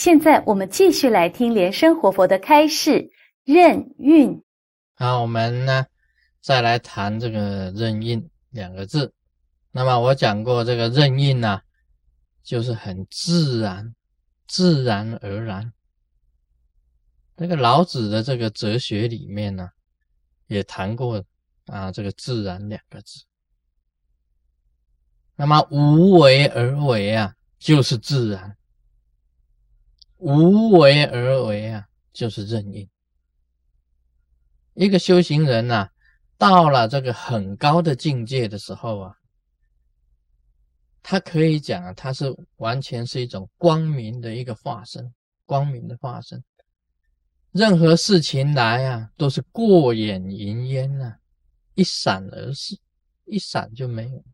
现在我们继续来听莲生活佛的开示任运。好，我们呢再来谈这个任运两个字。那么我讲过，这个任运呢，就是很自然、自然而然。这个老子的这个哲学里面呢，也谈过啊，这个自然两个字。那么无为而为啊，就是自然；无为而为啊，就是任运。一个修行人呐，到了这个很高的境界的时候啊，他可以讲啊，他是完全是一种光明的一个化身，光明的化身。任何事情来啊，都是过眼云烟呐，一闪而逝，一闪就没有。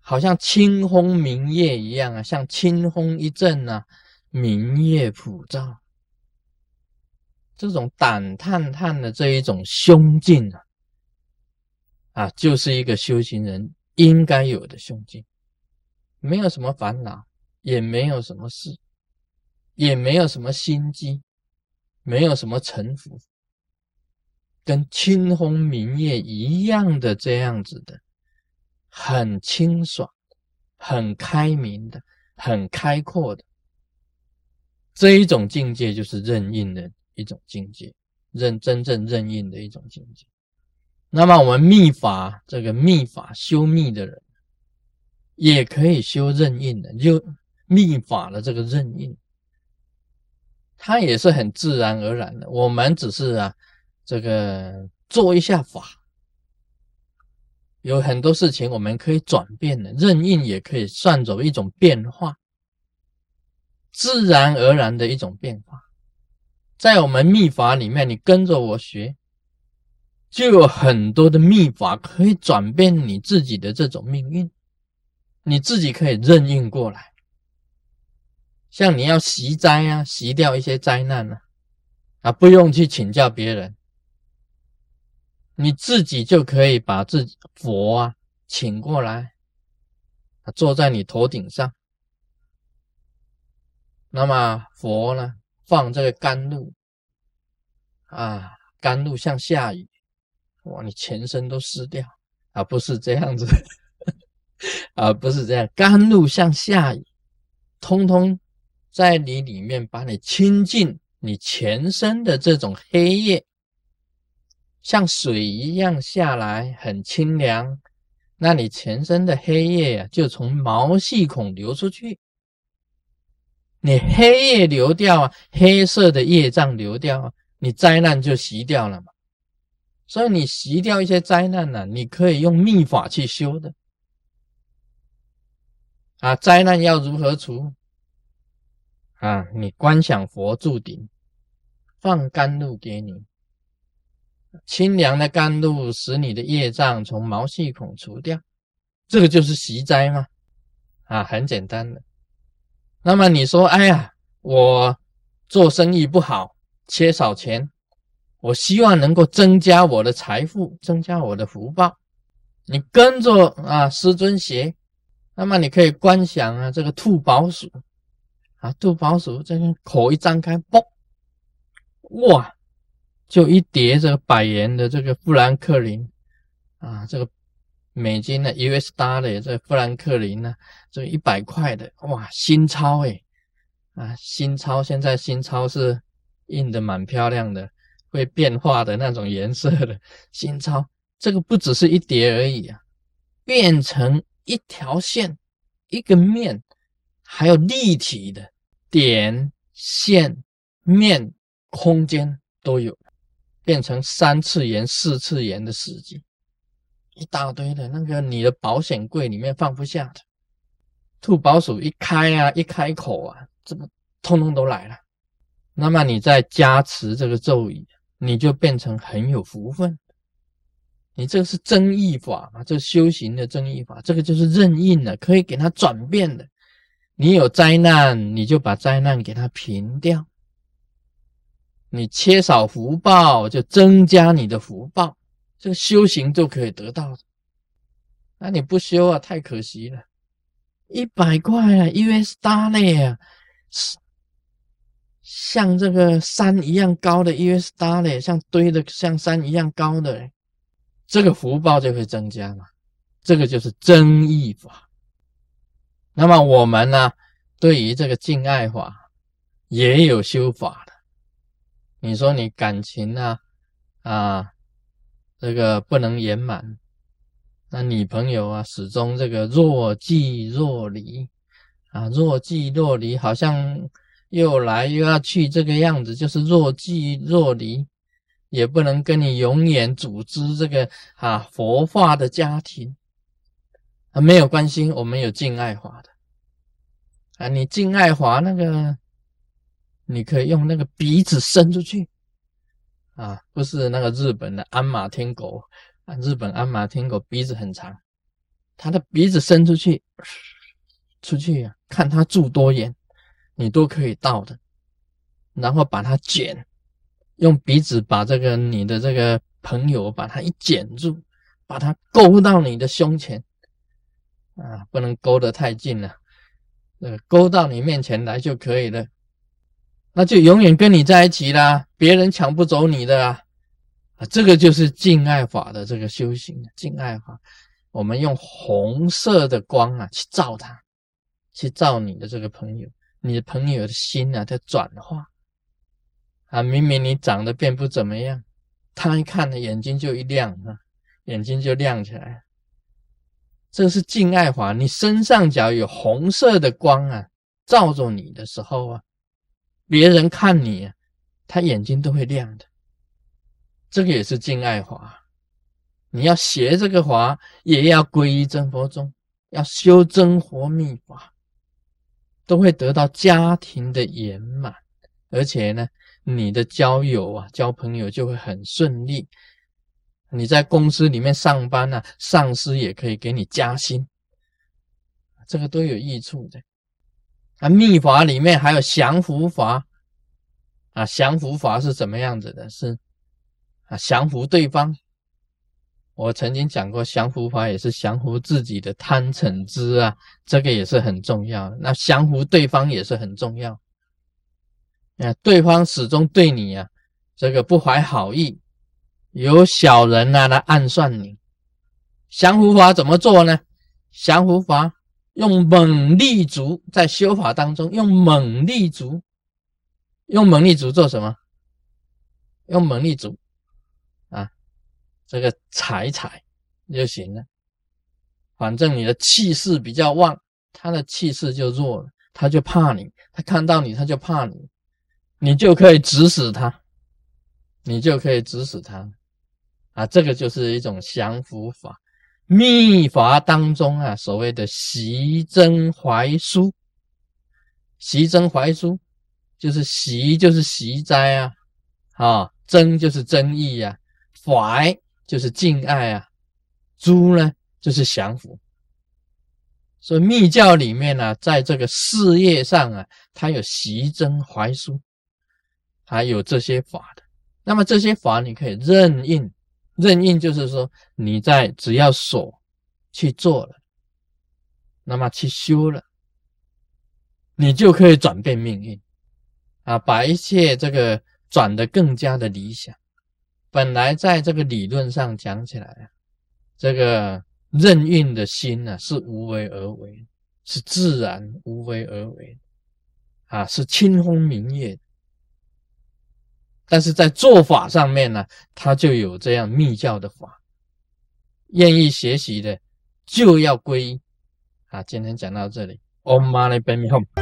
好像清风明月一样啊，像清风一阵啊，明月普照。这种胆探探的这一种胸襟啊，啊，就是一个修行人应该有的胸襟，没有什么烦恼，也没有什么事，也没有什么心机，没有什么城府，跟清风明月一样的这样子的。很清爽、很开明的、很开阔的这一种境界，就是任运的一种境界，任真正任运的一种境界。那么，我们密法这个密法修密的人，也可以修任运的，就密法的这个任运，它也是很自然而然的。我们只是啊，这个做一下法。有很多事情我们可以转变的，任运也可以算作一种变化，自然而然的一种变化。在我们秘法里面，你跟着我学，就有很多的秘法可以转变你自己的这种命运，你自己可以任运过来。像你要习灾啊，习掉一些灾难啊，啊，不用去请教别人。你自己就可以把自己佛啊请过来，啊坐在你头顶上。那么佛呢，放这个甘露啊，甘露像下雨，哇，你全身都湿掉啊，不是这样子 啊，不是这样，甘露像下雨，通通在你里面把你清净你全身的这种黑夜。像水一样下来，很清凉。那你全身的黑夜呀，就从毛细孔流出去。你黑夜流掉啊，黑色的业障流掉啊，你灾难就洗掉了嘛。所以你洗掉一些灾难呢，你可以用秘法去修的。啊，灾难要如何除？啊，你观想佛住顶，放甘露给你。清凉的甘露使你的业障从毛细孔除掉，这个就是习灾嘛？啊，很简单的。那么你说，哎呀，我做生意不好，缺少钱，我希望能够增加我的财富，增加我的福报。你跟着啊师尊学，那么你可以观想啊这个兔宝鼠啊，兔宝鼠这个口一张开，嘣，哇！就一叠这个百元的这个富兰克林啊，这个美金的 US dollar 这富兰克林呢，这一百块的哇，新钞诶啊，新钞现在新钞是印的蛮漂亮的，会变化的那种颜色的新钞，这个不只是一叠而已啊，变成一条线一个面，还有立体的点线面空间都有。变成三次元、四次元的世界，一大堆的那个你的保险柜里面放不下的，兔宝鼠一开啊，一开口啊，这不通通都来了。那么你再加持这个咒语，你就变成很有福分。你这个是增益法嘛？这修行的增益法，这个就是任印的，可以给它转变的。你有灾难，你就把灾难给它平掉。你缺少福报，就增加你的福报，这个修行就可以得到的。那你不修啊，太可惜了。一百块啊，US dollar 啊，像这个山一样高的 US 大嘞，像堆的像山一样高的，这个福报就会增加嘛。这个就是增益法。那么我们呢，对于这个敬爱法也有修法的。你说你感情啊啊，这个不能圆满，那女朋友啊始终这个若即若离啊，若即若离，好像。又来又要去，这个样子就是若即若离，也不能跟你永远组织这个啊佛化的家庭啊没有关系，我们有敬爱华的啊，你敬爱华那个，你可以用那个鼻子伸出去啊，不是那个日本的鞍马天狗啊，日本鞍马天狗鼻子很长，它的鼻子伸出去，出去啊，看它住多远。你都可以倒的，然后把它剪，用鼻子把这个你的这个朋友把它一剪住，把它勾到你的胸前，啊，不能勾得太近了，呃，勾到你面前来就可以了，那就永远跟你在一起啦，别人抢不走你的啊，啊，这个就是敬爱法的这个修行，敬爱法，我们用红色的光啊去照他，去照你的这个朋友。你的朋友的心啊，在转化啊，明明你长得并不怎么样，他一看呢，眼睛就一亮啊，眼睛就亮起来。这是敬爱法，你身上只要有红色的光啊，照着你的时候啊，别人看你，他眼睛都会亮的。这个也是敬爱华，你要学这个华，也要皈依真佛宗，要修真活密法。都会得到家庭的圆满，而且呢，你的交友啊，交朋友就会很顺利。你在公司里面上班呢，上司也可以给你加薪，这个都有益处的。啊，秘法里面还有降伏法啊，降伏法是怎么样子的？是啊，降服对方。我曾经讲过，降服法也是降服自己的贪嗔痴啊，这个也是很重要。那降服对方也是很重要。啊，对方始终对你啊，这个不怀好意，有小人啊来暗算你。降服法怎么做呢？降服法用猛力足，在修法当中用猛力足，用猛力足做什么？用猛力足啊。这个踩踩就行了，反正你的气势比较旺，他的气势就弱了，他就怕你，他看到你他就怕你，你就可以指使他，你就可以指使他，啊，这个就是一种降服法，秘法当中啊，所谓的习真怀疏，习真怀疏就是习就是习斋啊，啊，真就是真意呀，怀。就是敬爱啊，诸呢就是降服。所以密教里面呢，在这个事业上啊，它有习真怀疏，还有这些法的。那么这些法你可以任印，任运就是说你在只要所去做了，那么去修了，你就可以转变命运啊，把一切这个转得更加的理想。本来在这个理论上讲起来啊，这个任运的心呢是无为而为，是自然无为而为，啊，是清风明月。但是在做法上面呢，他就有这样密教的法，愿意学习的就要皈依。啊，今天讲到这里，Om Mani p a m e Hum。